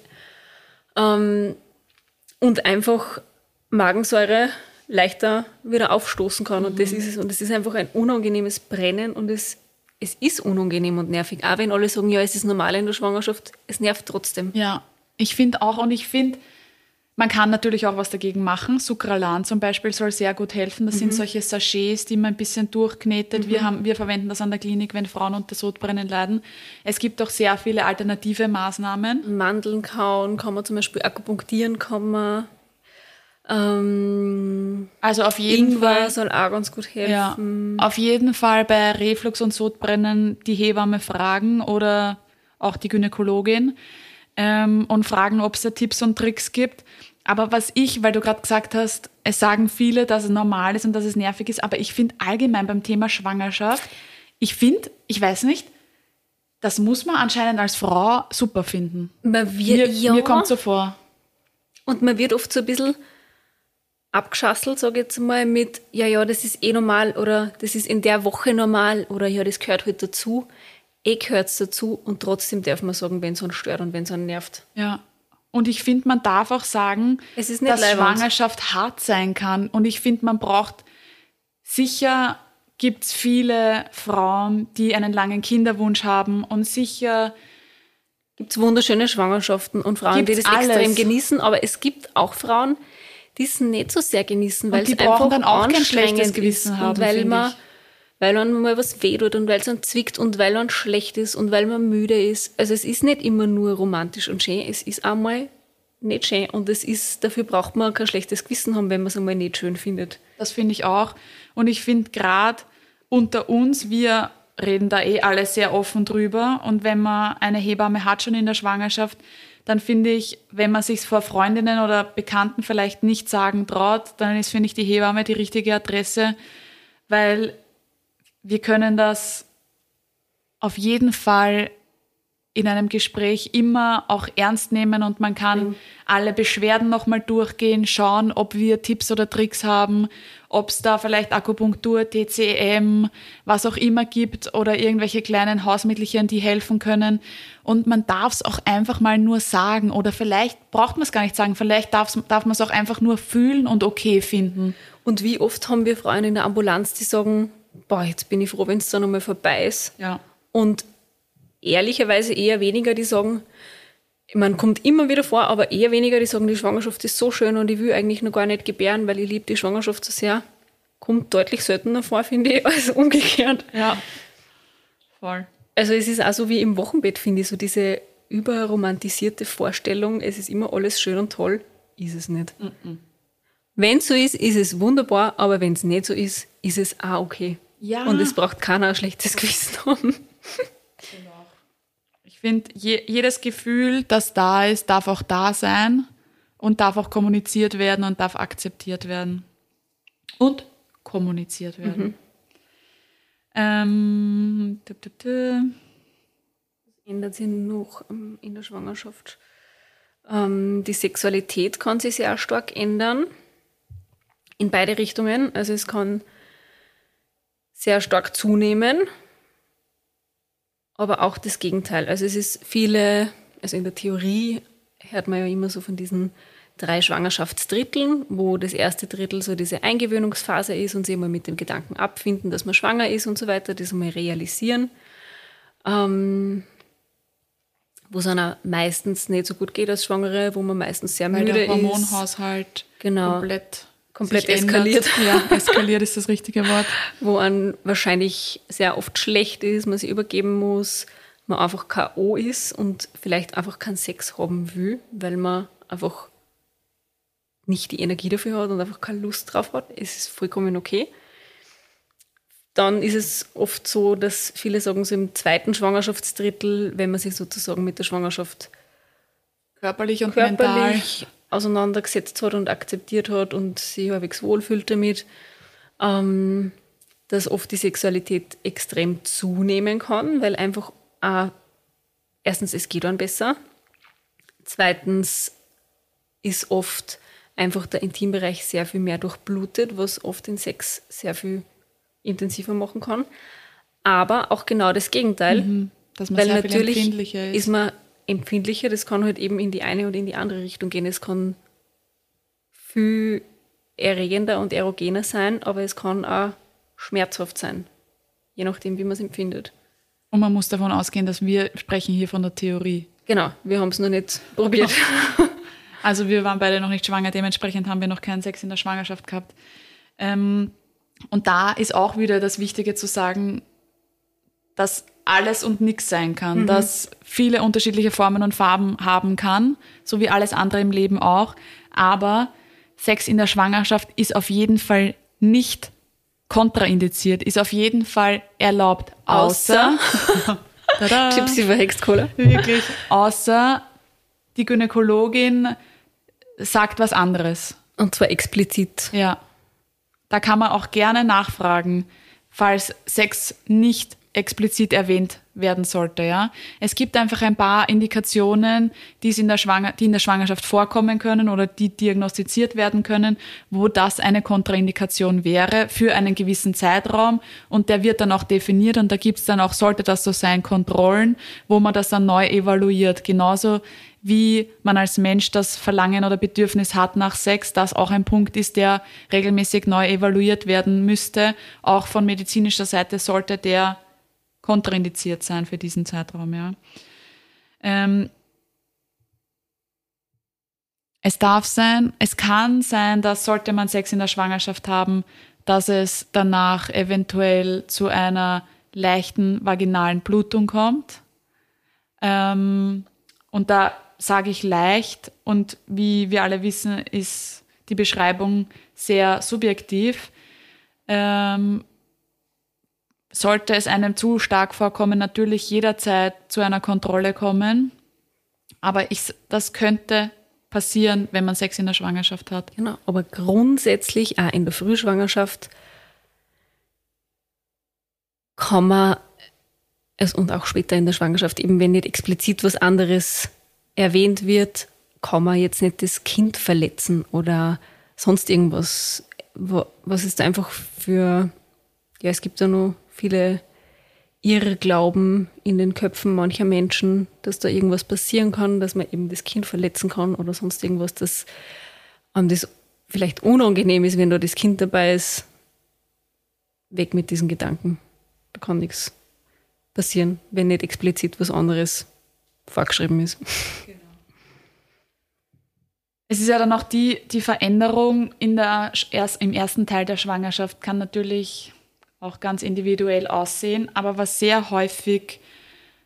[SPEAKER 1] Ähm, und einfach Magensäure leichter wieder aufstoßen kann. Und das ist es. Und es ist einfach ein unangenehmes Brennen und es, es ist unangenehm und nervig. Auch wenn alle sagen, ja, es ist normal in der Schwangerschaft, es nervt trotzdem.
[SPEAKER 2] Ja, ich finde auch, und ich finde, man kann natürlich auch was dagegen machen. Sucralan zum Beispiel soll sehr gut helfen. Das
[SPEAKER 1] Mhm.
[SPEAKER 2] sind solche Sachets, die man ein bisschen durchknetet. Wir, haben, wir verwenden das an der Klinik, wenn Frauen unter Sodbrennen leiden. Es gibt auch sehr viele alternative Maßnahmen.
[SPEAKER 1] Mandeln kauen kann man zum Beispiel, akupunktieren kann man. Ähm,
[SPEAKER 2] Also auf jeden
[SPEAKER 1] Ingwer
[SPEAKER 2] Fall.
[SPEAKER 1] soll auch ganz gut
[SPEAKER 2] Ja,
[SPEAKER 1] helfen.
[SPEAKER 2] auf jeden Fall bei Reflux und Sodbrennen die Hebamme fragen oder auch die Gynäkologin ähm, und fragen, ob es da Tipps und Tricks gibt. Aber was ich, weil du gerade gesagt hast, es sagen viele, dass es normal ist und dass es nervig ist, aber ich finde allgemein beim Thema Schwangerschaft, ich finde, ich weiß nicht, das muss man anscheinend als Frau super finden.
[SPEAKER 1] Man wird,
[SPEAKER 2] Mir,
[SPEAKER 1] ja,
[SPEAKER 2] mir kommt so vor.
[SPEAKER 1] und man wird oft so ein bisschen abgeschasselt, sage ich jetzt mal, mit, ja, ja, das ist eh normal oder das ist in der Woche normal oder ja, das gehört halt dazu. Eh gehört dazu und trotzdem darf man sagen, wenn es einen stört und wenn es einen nervt.
[SPEAKER 2] Ja. Und ich finde, man darf auch sagen,
[SPEAKER 1] Es ist nicht
[SPEAKER 2] dass
[SPEAKER 1] leiwand.
[SPEAKER 2] Schwangerschaft hart sein kann. Und ich finde, man braucht sicher gibt es viele Frauen, die einen langen Kinderwunsch haben und sicher
[SPEAKER 1] gibt es wunderschöne Schwangerschaften und Frauen, die das extrem
[SPEAKER 2] alles.
[SPEAKER 1] genießen, aber es gibt auch Frauen, die es nicht so sehr genießen, weil
[SPEAKER 2] die
[SPEAKER 1] es
[SPEAKER 2] brauchen
[SPEAKER 1] einfach
[SPEAKER 2] dann auch kein schlechtes Gewissen haben,
[SPEAKER 1] und weil man,
[SPEAKER 2] ich.
[SPEAKER 1] Weil man mal was weh tut und weil es dann zwickt und weil man schlecht ist und weil man müde ist. Also es ist nicht immer nur romantisch und schön, es ist einmal nicht schön und es ist, dafür braucht man kein schlechtes Gewissen haben, wenn man es einmal nicht schön findet.
[SPEAKER 2] Das finde ich auch. Und ich finde gerade unter uns, wir reden da eh alle sehr offen drüber. Und wenn man eine Hebamme hat schon in der Schwangerschaft, dann finde ich, wenn man sich vor Freundinnen oder Bekannten vielleicht nicht sagen traut, dann ist, finde ich, die Hebamme die richtige Adresse, weil wir können das auf jeden Fall in einem Gespräch immer auch ernst nehmen und man kann alle Beschwerden nochmal durchgehen, schauen, ob wir Tipps oder Tricks haben, ob es da vielleicht Akupunktur, TCM, was auch immer gibt oder irgendwelche kleinen Hausmittelchen, die helfen können. Und man darf es auch einfach mal nur sagen oder vielleicht braucht man es gar nicht sagen, vielleicht darf man es auch einfach nur fühlen und okay finden.
[SPEAKER 1] Und wie oft haben wir Frauen in der Ambulanz, die sagen, boah, jetzt bin ich froh, wenn es dann einmal vorbei ist.
[SPEAKER 2] Ja.
[SPEAKER 1] Und ehrlicherweise eher weniger, die sagen, meine, kommt immer wieder vor, aber eher weniger, die sagen, die Schwangerschaft ist so schön und ich will eigentlich noch gar nicht gebären, weil ich liebe die Schwangerschaft so sehr. Kommt deutlich seltener vor, finde ich, als umgekehrt.
[SPEAKER 2] Ja. Voll.
[SPEAKER 1] Also es ist auch so wie im Wochenbett, finde ich, so diese überromantisierte Vorstellung, es ist immer alles schön und toll, ist es nicht. Wenn es so ist, ist es wunderbar, aber wenn es nicht so ist, ist es auch okay.
[SPEAKER 2] Ja.
[SPEAKER 1] Und es braucht keiner ein schlechtes Gewissen haben.
[SPEAKER 2] Ich finde, je, jedes Gefühl, das da ist, darf auch da sein und darf auch kommuniziert werden und darf akzeptiert werden. Und kommuniziert werden. Ähm, tü, tü, tü.
[SPEAKER 1] ändert sich noch ähm, in der Schwangerschaft. Ähm, die Sexualität kann sich sehr stark ändern. In beide Richtungen. Also es kann sehr stark zunehmen, aber auch das Gegenteil. Also es ist viele, also in der Theorie hört man ja immer so von diesen drei Schwangerschaftsdritteln, wo das erste Drittel so diese Eingewöhnungsphase ist und sie immer mit dem Gedanken abfinden, dass man schwanger ist und so weiter, das einmal realisieren. Ähm, wo es einer meistens nicht so gut geht als Schwangere, wo man meistens sehr
[SPEAKER 2] Weil
[SPEAKER 1] müde
[SPEAKER 2] der
[SPEAKER 1] ist.
[SPEAKER 2] Hormonhaushalt
[SPEAKER 1] Genau.
[SPEAKER 2] komplett,
[SPEAKER 1] Komplett eskaliert.
[SPEAKER 2] Ja, eskaliert ist das richtige Wort.
[SPEAKER 1] wo einem wahrscheinlich sehr oft schlecht ist, man sich übergeben muss, man einfach K.O. ist und vielleicht einfach keinen Sex haben will, weil man einfach nicht die Energie dafür hat und einfach keine Lust drauf hat. Es ist vollkommen okay. Dann ist es oft so, dass viele sagen, so im zweiten Schwangerschaftsdrittel, wenn man sich sozusagen mit der Schwangerschaft
[SPEAKER 2] Körperlich und mental.
[SPEAKER 1] Auseinandergesetzt hat und akzeptiert hat und sich halbwegs wohlfühlt damit, ähm, dass oft die Sexualität extrem zunehmen kann, weil einfach auch, erstens, es geht dann besser, zweitens ist oft einfach der Intimbereich sehr viel mehr durchblutet, was oft den Sex sehr viel intensiver machen kann. Aber auch genau das Gegenteil.
[SPEAKER 2] Dass man
[SPEAKER 1] Weil natürlich ist.
[SPEAKER 2] ist.
[SPEAKER 1] man empfindlicher, das kann halt eben in die eine und in die andere Richtung gehen. Es kann viel erregender und erogener sein, aber es kann auch schmerzhaft sein, je nachdem, wie man es empfindet.
[SPEAKER 2] Und man muss davon ausgehen, dass wir sprechen hier von der Theorie.
[SPEAKER 1] Genau, wir haben es noch nicht probiert.
[SPEAKER 2] Also wir waren beide noch nicht schwanger, dementsprechend haben wir noch keinen Sex in der Schwangerschaft gehabt. Ähm, und da ist auch wieder das Wichtige zu sagen, dass alles und nichts sein kann, dass viele unterschiedliche Formen und Farben haben kann, so wie alles andere im Leben auch. Aber Sex in der Schwangerschaft ist auf jeden Fall nicht kontraindiziert, ist auf jeden Fall erlaubt, außer, Tada.
[SPEAKER 1] Gypsy verhext Cola.
[SPEAKER 2] Wirklich, außer die Gynäkologin sagt was anderes.
[SPEAKER 1] Und zwar explizit.
[SPEAKER 2] Ja. Da kann man auch gerne nachfragen, falls Sex nicht explizit erwähnt werden sollte, ja. Es gibt einfach ein paar Indikationen, die, in der die in der Schwangerschaft vorkommen können oder die diagnostiziert werden können, wo das eine Kontraindikation wäre für einen gewissen Zeitraum und der wird dann auch definiert und da gibt es dann auch, sollte das so sein, Kontrollen, wo man das dann neu evaluiert. Genauso wie man als Mensch das Verlangen oder Bedürfnis hat nach Sex, das auch ein Punkt ist, der regelmäßig neu evaluiert werden müsste. Auch von medizinischer Seite sollte der kontraindiziert sein für diesen Zeitraum. Ja. Ähm, es darf sein, es kann sein, dass sollte man Sex in der Schwangerschaft haben, dass es danach eventuell zu einer leichten vaginalen Blutung kommt. Ähm, und da sage ich leicht und wie wir alle wissen, ist die Beschreibung sehr subjektiv. Ähm, sollte es einem zu stark vorkommen, natürlich jederzeit zu einer Kontrolle kommen. Aber ich, das könnte passieren, wenn man Sex in der Schwangerschaft hat.
[SPEAKER 1] Genau, aber grundsätzlich auch in der Frühschwangerschaft kann man, also und auch später in der Schwangerschaft, eben wenn nicht explizit was anderes erwähnt wird, kann man jetzt nicht das Kind verletzen oder sonst irgendwas. Was ist einfach für, ja, es gibt ja noch viele Irrglauben in den Köpfen mancher Menschen, dass da irgendwas passieren kann, dass man eben das Kind verletzen kann oder sonst irgendwas, einem das vielleicht unangenehm ist, wenn da das Kind dabei ist. Weg mit diesen Gedanken. Da kann nichts passieren, wenn nicht explizit was anderes vorgeschrieben ist. Genau.
[SPEAKER 2] Es ist ja dann auch die, die Veränderung in der, erst, im ersten Teil der Schwangerschaft kann natürlich auch ganz individuell aussehen, aber was sehr häufig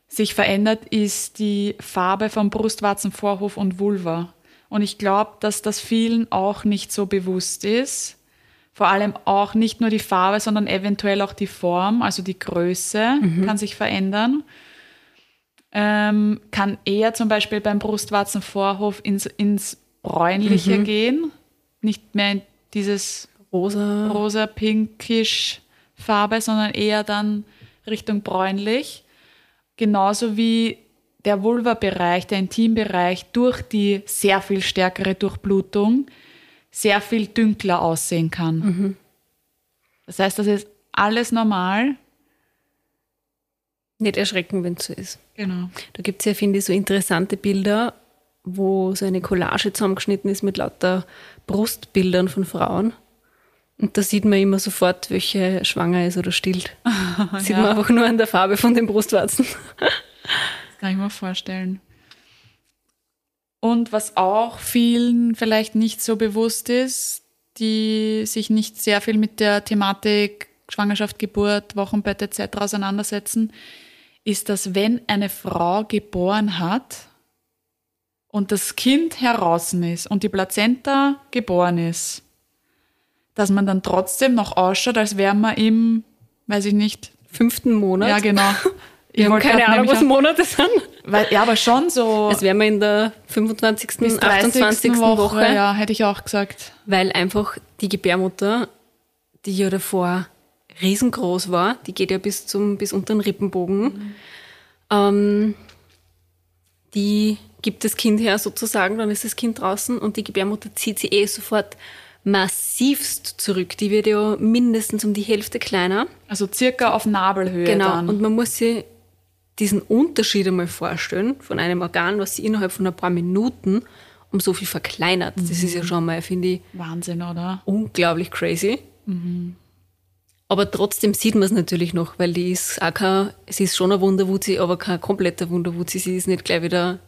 [SPEAKER 2] sich verändert, ist die Farbe vom Brustwarzenvorhof und Vulva. Und ich glaube, dass das vielen auch nicht so bewusst ist. Vor allem auch nicht nur die Farbe, sondern eventuell auch die Form, also die Größe mhm. kann sich verändern ähm, kann eher zum Beispiel beim Brustwarzenvorhof ins, ins Bräunliche mhm. gehen, nicht mehr in dieses rosa, rosa pinkisch Farbe, sondern eher dann Richtung bräunlich. Genauso wie der Vulva-Bereich, der Intimbereich durch die sehr viel stärkere Durchblutung sehr viel dünkler aussehen kann. Mhm. Das heißt, das ist alles normal,
[SPEAKER 1] nicht erschrecken, wenn es so ist.
[SPEAKER 2] Genau.
[SPEAKER 1] Da gibt es ja, finde ich, so interessante Bilder, wo so eine Collage zusammengeschnitten ist mit lauter Brustbildern von Frauen. Und da sieht man immer sofort, welche schwanger ist oder stillt. sieht ja. man einfach nur an der Farbe von den Brustwarzen.
[SPEAKER 2] das kann ich mir vorstellen. Und was auch vielen vielleicht nicht so bewusst ist, die sich nicht sehr viel mit der Thematik Schwangerschaft, Geburt, Wochenbett etc. auseinandersetzen, ist, dass wenn eine Frau geboren hat und das Kind heraus ist und die Plazenta geboren ist, dass man dann trotzdem noch ausschaut, als wäre man im, weiß ich nicht,
[SPEAKER 1] fünften Monat.
[SPEAKER 2] Ja, genau.
[SPEAKER 1] Ich habe keine Ahnung, was Monate sind.
[SPEAKER 2] Weil, ja, aber schon so.
[SPEAKER 1] Als wären wir in der 25., bis 28. Woche, Woche.
[SPEAKER 2] Ja, hätte ich auch gesagt.
[SPEAKER 1] Weil einfach die Gebärmutter, die ja davor riesengroß war. Die geht ja bis zum bis unter den Rippenbogen. Mhm. Ähm, die gibt das Kind her sozusagen, dann ist das Kind draußen und die Gebärmutter zieht sie eh sofort massivst zurück. Die wird ja mindestens um die Hälfte kleiner.
[SPEAKER 2] Also circa auf Nabelhöhe.
[SPEAKER 1] Genau.
[SPEAKER 2] Dann.
[SPEAKER 1] Und man muss sich diesen Unterschied einmal vorstellen von einem Organ, was sie innerhalb von ein paar Minuten um so viel verkleinert. Mhm. Das ist ja schon mal, finde ich.
[SPEAKER 2] Wahnsinn, oder?
[SPEAKER 1] Unglaublich crazy. Mhm. Aber trotzdem sieht man es natürlich noch, weil die ist auch kein, sie ist schon eine Wunderwuzi, aber kein kompletter Wunderwuzi. Sie ist nicht gleich wieder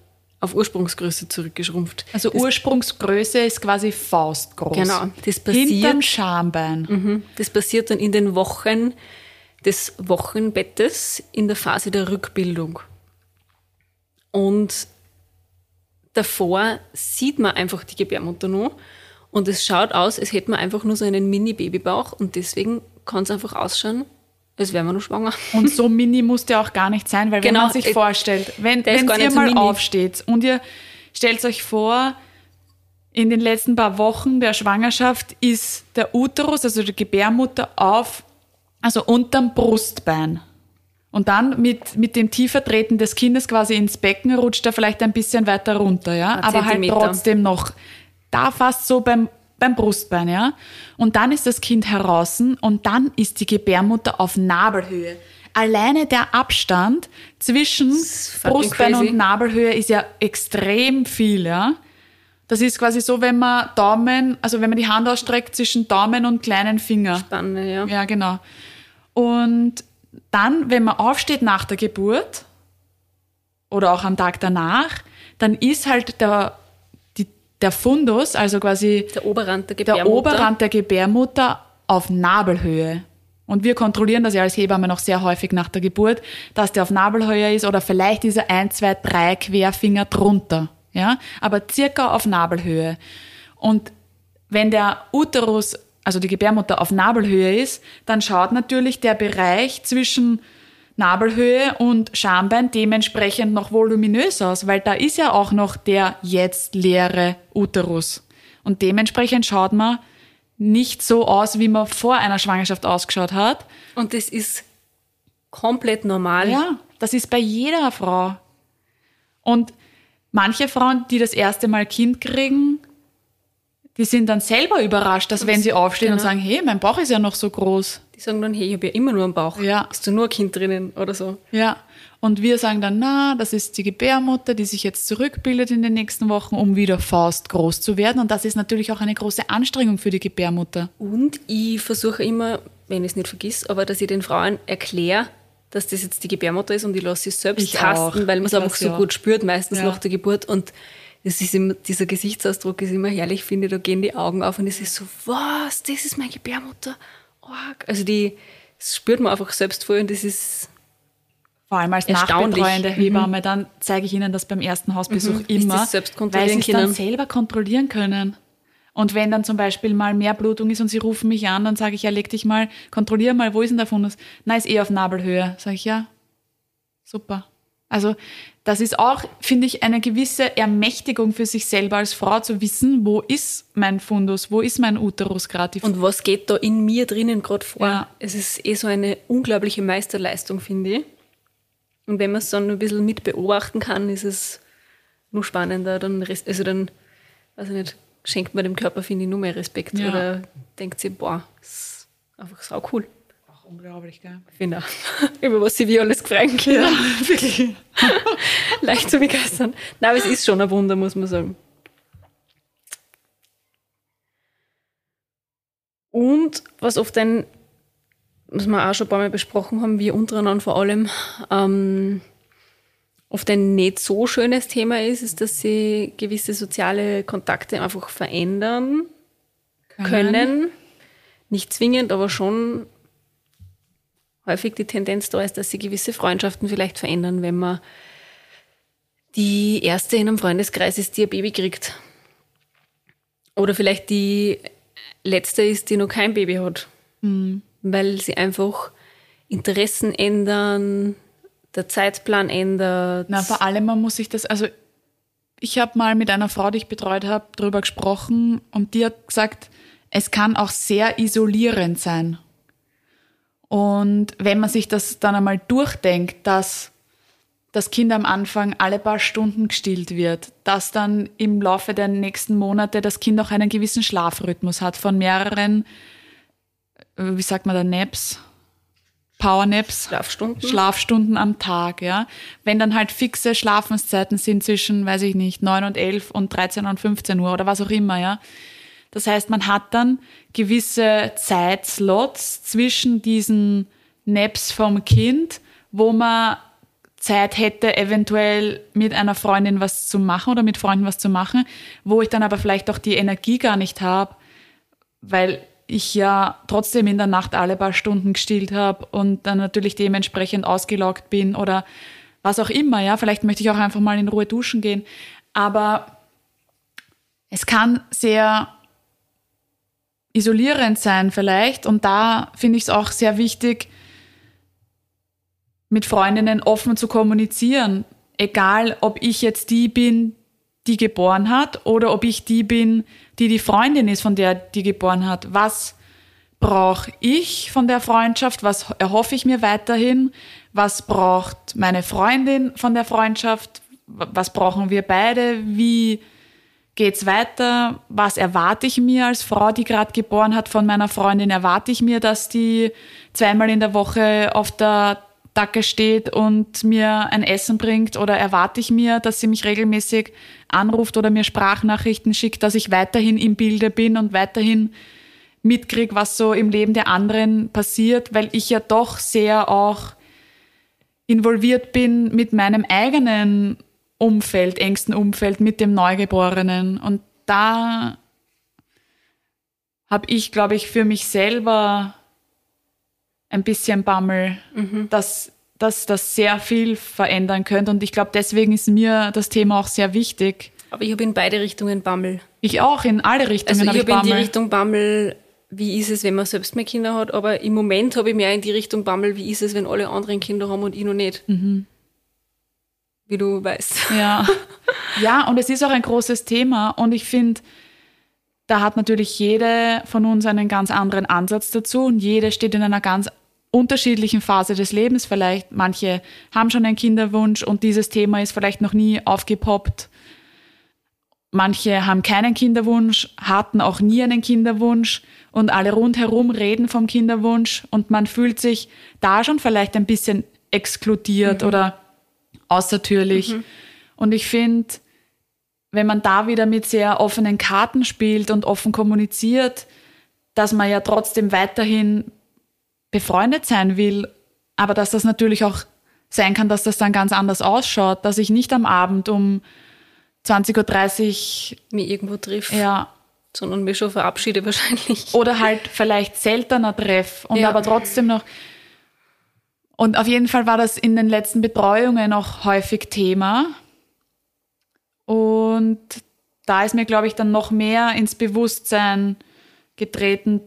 [SPEAKER 1] auf Ursprungsgröße zurückgeschrumpft.
[SPEAKER 2] Also das Ursprungsgröße ist quasi faustgroß.
[SPEAKER 1] Genau.
[SPEAKER 2] Das passiert, Hinterm Schambein.
[SPEAKER 1] Mhm, das passiert dann in den Wochen des Wochenbettes in der Phase der Rückbildung. Und davor sieht man einfach die Gebärmutter noch und es schaut aus, als hätte man einfach nur so einen Mini-Babybauch und deswegen kann es einfach ausschauen, wären wir noch schwanger.
[SPEAKER 2] Und so mini muss der auch gar nicht sein, weil genau, wenn man sich vorstellt, wenn, wenn ihr mal so aufsteht und ihr stellt euch vor, in den letzten paar Wochen der Schwangerschaft ist der Uterus, also die Gebärmutter, auf, also unterm Brustbein. Und dann mit, mit dem Tiefertreten des Kindes quasi ins Becken rutscht er vielleicht ein bisschen weiter runter, ja.
[SPEAKER 1] Ein
[SPEAKER 2] Aber halt trotzdem noch da fast so beim, beim Brustbein, ja. Und dann ist das Kind heraus und dann ist die Gebärmutter auf Nabelhöhe. Alleine der Abstand zwischen Brustbein
[SPEAKER 1] crazy.
[SPEAKER 2] und Nabelhöhe ist ja extrem viel, ja. Das ist quasi so, wenn man Daumen, also wenn man die Hand ausstreckt zwischen Daumen und kleinen Finger.
[SPEAKER 1] Spanne, ja.
[SPEAKER 2] Ja, genau. Und dann, wenn man aufsteht nach der Geburt oder auch am Tag danach, dann ist halt der, der Fundus, also quasi
[SPEAKER 1] Der Oberrand der
[SPEAKER 2] der
[SPEAKER 1] Gebärmutter.
[SPEAKER 2] Oberrand der Gebärmutter auf Nabelhöhe. Und wir kontrollieren das ja als Hebamme noch sehr häufig nach der Geburt, dass der auf Nabelhöhe ist oder vielleicht ist er ein, zwei, drei Querfinger drunter. Ja, aber circa auf Nabelhöhe. Und wenn der Uterus, also die Gebärmutter auf Nabelhöhe ist, dann schaut natürlich der Bereich zwischen Nabelhöhe und Schambein dementsprechend noch voluminös aus, weil da ist ja auch noch der jetzt leere Uterus. Und dementsprechend schaut man nicht so aus, wie man vor einer Schwangerschaft ausgeschaut hat.
[SPEAKER 1] Und das ist komplett normal.
[SPEAKER 2] Ja, das ist bei jeder Frau. Und manche Frauen, die das erste Mal Kind kriegen, die sind dann selber überrascht, dass wenn sie aufstehen und
[SPEAKER 1] Genau.
[SPEAKER 2] sagen, hey, mein Bauch ist ja noch so groß.
[SPEAKER 1] Die sagen dann, hey, ich habe ja immer nur einen Bauch.
[SPEAKER 2] Ja.
[SPEAKER 1] Ist da nur ein Kind drinnen oder so?
[SPEAKER 2] Ja. Und wir sagen dann, na, das ist die Gebärmutter, die sich jetzt zurückbildet in den nächsten Wochen, um wieder faustgroß zu werden. Und das ist natürlich auch eine große Anstrengung für die Gebärmutter.
[SPEAKER 1] Und ich versuche immer, wenn ich es nicht vergiss, aber dass ich den Frauen erkläre, dass das jetzt die Gebärmutter ist und ich lasse sie selbst
[SPEAKER 2] Ich
[SPEAKER 1] tasten,
[SPEAKER 2] auch.
[SPEAKER 1] weil man es einfach so
[SPEAKER 2] auch.
[SPEAKER 1] gut spürt, meistens
[SPEAKER 2] Ja.
[SPEAKER 1] nach der Geburt. Und das ist immer, dieser Gesichtsausdruck ist immer herrlich, finde ich. Da gehen die Augen auf und es ist so, was, das ist meine Gebärmutter? Arg. Also die, das spürt man einfach selbst voll und das ist
[SPEAKER 2] Vor allem als nachbetreuende Hebamme, dann zeige ich Ihnen das beim ersten Hausbesuch
[SPEAKER 1] Mhm.
[SPEAKER 2] Immer,
[SPEAKER 1] das selbst
[SPEAKER 2] weil
[SPEAKER 1] kontrollieren
[SPEAKER 2] sie es dann selber kontrollieren können. Und wenn dann zum Beispiel mal mehr Blutung ist und sie rufen mich an, dann sage ich, ja, leg dich mal, kontrollier mal, wo ist denn der Fundus? Na, ist eh auf Nabelhöhe. Sage ich, ja, super. Also das ist auch, finde ich, eine gewisse Ermächtigung für sich selber als Frau zu wissen, wo ist mein Fundus, wo ist mein Uterus gerade.
[SPEAKER 1] Und was geht da in mir drinnen gerade vor?
[SPEAKER 2] Ja.
[SPEAKER 1] Es ist eh so eine unglaubliche Meisterleistung, finde ich. Und wenn man es dann ein bisschen mit beobachten kann, ist es nur spannender. Dann, also dann, weiß ich nicht, schenkt man dem Körper, finde ich, nur mehr Respekt.
[SPEAKER 2] Ja.
[SPEAKER 1] Oder denkt sich, boah, das ist einfach sau cool.
[SPEAKER 2] Unglaublich, gell?
[SPEAKER 1] Auch. Über was sie wie alles gefreien können.
[SPEAKER 2] wirklich.
[SPEAKER 1] Leicht zu begeistern. Nein, aber es ist schon ein Wunder, muss man sagen. Und was oft ein, was wir auch schon ein paar Mal besprochen haben, wir untereinander vor allem, ähm, oft ein nicht so schönes Thema ist, ist, dass sie gewisse soziale Kontakte einfach verändern können. Nicht zwingend, aber schon häufig die Tendenz da ist, dass sie gewisse Freundschaften vielleicht verändern, wenn man die erste in einem Freundeskreis ist, die ein Baby kriegt. Oder vielleicht die letzte ist, die noch kein Baby hat. Weil sie einfach Interessen ändern, der Zeitplan ändert.
[SPEAKER 2] Na, vor allem, man muss sich das, also ich habe mal mit einer Frau, die ich betreut habe, darüber gesprochen und die hat gesagt, es kann auch sehr isolierend sein. Und wenn man sich das dann einmal durchdenkt, dass das Kind am Anfang alle paar Stunden gestillt wird, dass dann im Laufe der nächsten Monate das Kind auch einen gewissen Schlafrhythmus hat von mehreren, äh, wie sagt man da, Naps, Powernaps,
[SPEAKER 1] Schlafstunden.
[SPEAKER 2] Schlafstunden am Tag, ja. Wenn dann halt fixe Schlafenszeiten sind zwischen, weiß ich nicht, 9 und 11 und 13 und 15 Uhr oder was auch immer, ja. Das heißt, man hat dann gewisse Zeitslots zwischen diesen Naps vom Kind, wo man Zeit hätte, eventuell mit einer Freundin was zu machen oder mit Freunden was zu machen, wo ich dann aber vielleicht auch die Energie gar nicht habe, weil ich ja trotzdem in der Nacht alle paar Stunden gestillt habe und dann natürlich dementsprechend ausgelaugt bin oder was auch immer, ja. Vielleicht möchte ich auch einfach mal in Ruhe duschen gehen. Aber es kann sehr isolierend sein vielleicht und da finde ich es auch sehr wichtig, mit Freundinnen offen zu kommunizieren. Egal, ob ich jetzt die bin, die geboren hat oder ob ich die bin, die die Freundin ist, von der die geboren hat. Was brauche ich von der Freundschaft? Was erhoffe ich mir weiterhin? was braucht meine Freundin von der Freundschaft, was brauchen wir beide, wie geht's weiter, was erwarte ich mir als Frau, die gerade geboren hat von meiner Freundin, erwarte ich mir, dass die zweimal in der Woche auf der Dacke steht und mir ein Essen bringt? Oder erwarte ich mir, dass sie mich regelmäßig anruft oder mir Sprachnachrichten schickt, dass ich weiterhin im Bilde bin und weiterhin mitkriege, was so im Leben der anderen passiert, weil ich ja doch sehr auch involviert bin mit meinem eigenen Umfeld, engsten Umfeld, mit dem Neugeborenen. Und da habe ich, glaube ich, für mich selber ein bisschen Bammel, mhm. dass, dass das sehr viel verändern könnte. Und ich glaube, deswegen ist mir das Thema auch sehr wichtig.
[SPEAKER 1] Aber ich habe in beide Richtungen Bammel.
[SPEAKER 2] Ich auch, in alle Richtungen
[SPEAKER 1] also ich habe hab in die Richtung Bammel, wie ist es, wenn man selbst mehr Kinder hat, aber im Moment habe ich mehr in die Richtung Bammel, wie ist es, wenn alle anderen Kinder haben und ich noch nicht. Mhm. Wie du weißt.
[SPEAKER 2] Ja. ja, und es ist auch ein großes Thema und ich finde, da hat natürlich jede von uns einen ganz anderen Ansatz dazu und jede steht in einer ganz unterschiedlichen Phase des Lebens vielleicht. Manche haben schon einen Kinderwunsch und dieses Thema ist vielleicht noch nie aufgepoppt. Manche haben keinen Kinderwunsch, hatten auch nie einen Kinderwunsch und alle rundherum reden vom Kinderwunsch und man fühlt sich da schon vielleicht ein bisschen exkludiert mhm. oder außertürlich. Mhm. Und ich finde, wenn man da wieder mit sehr offenen Karten spielt und offen kommuniziert, dass man ja trotzdem weiterhin befreundet sein will, aber dass das natürlich auch sein kann, dass das dann ganz anders ausschaut, dass ich nicht am Abend um 20.30 Uhr
[SPEAKER 1] mich irgendwo trifft.
[SPEAKER 2] Ja.
[SPEAKER 1] Sondern mich schon verabschiede wahrscheinlich.
[SPEAKER 2] Oder halt vielleicht seltener treff und ja. aber trotzdem noch. Und auf jeden Fall war das in den letzten Betreuungen auch häufig Thema. Und da ist mir, glaube ich, dann noch mehr ins Bewusstsein getreten,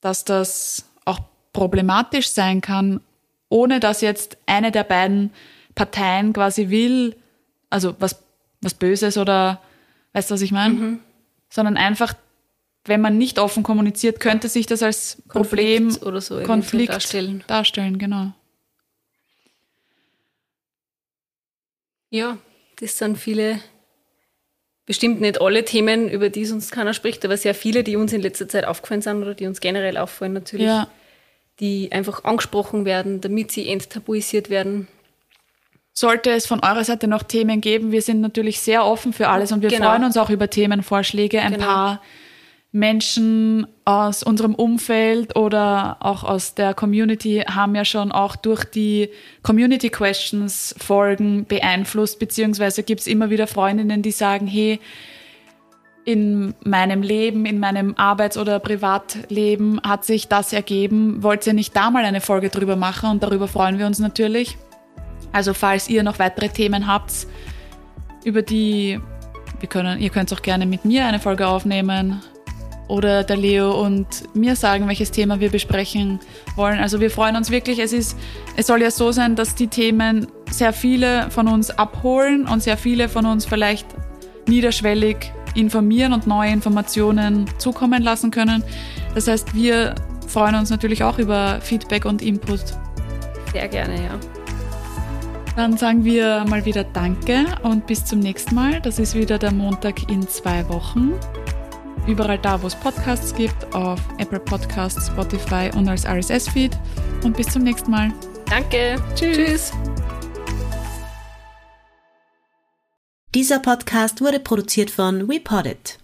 [SPEAKER 2] dass das auch problematisch sein kann, ohne dass jetzt eine der beiden Parteien quasi will, also was was Böses oder weißt du, was ich meine? Mhm. Sondern einfach, wenn man nicht offen kommuniziert, könnte sich das als Problem
[SPEAKER 1] oder so
[SPEAKER 2] Konflikt
[SPEAKER 1] darstellen.
[SPEAKER 2] darstellen, genau.
[SPEAKER 1] Ja, das sind viele, bestimmt nicht alle Themen, über die sonst keiner spricht, aber sehr viele, die uns in letzter Zeit aufgefallen sind oder die uns generell auffallen natürlich, ja. die einfach angesprochen werden, damit sie enttabuisiert werden.
[SPEAKER 2] Sollte es von eurer Seite noch Themen geben, wir sind natürlich sehr offen für alles und wir genau. freuen uns auch über Themenvorschläge. Ein genau. paar Menschen aus unserem Umfeld oder auch aus der Community haben ja schon auch durch die Community Questions Folgen beeinflusst, beziehungsweise gibt es immer wieder Freundinnen, die sagen, hey, in meinem Leben, in meinem Arbeits- oder Privatleben hat sich das ergeben. Wollt ihr nicht da mal eine Folge drüber machen? Und darüber freuen wir uns natürlich. Also falls ihr noch weitere Themen habt, über die wir können, ihr könnt auch gerne mit mir eine Folge aufnehmen oder der Leo und mir sagen, welches Thema wir besprechen wollen. Also wir freuen uns wirklich. Es ist, es soll ja so sein, dass die Themen sehr viele von uns abholen und sehr viele von uns vielleicht niederschwellig informieren und neue Informationen zukommen lassen können. Das heißt, wir freuen uns natürlich auch über Feedback und Input.
[SPEAKER 1] Sehr gerne, ja.
[SPEAKER 2] Dann sagen wir mal wieder Danke und bis zum nächsten Mal. Das ist wieder der Montag in zwei Wochen. Überall da, wo es Podcasts gibt, auf Apple Podcasts, Spotify und als RSS-Feed. Und bis zum nächsten Mal.
[SPEAKER 1] Danke. Tschüss. Tschüss.
[SPEAKER 3] Dieser Podcast wurde produziert von WePoddit.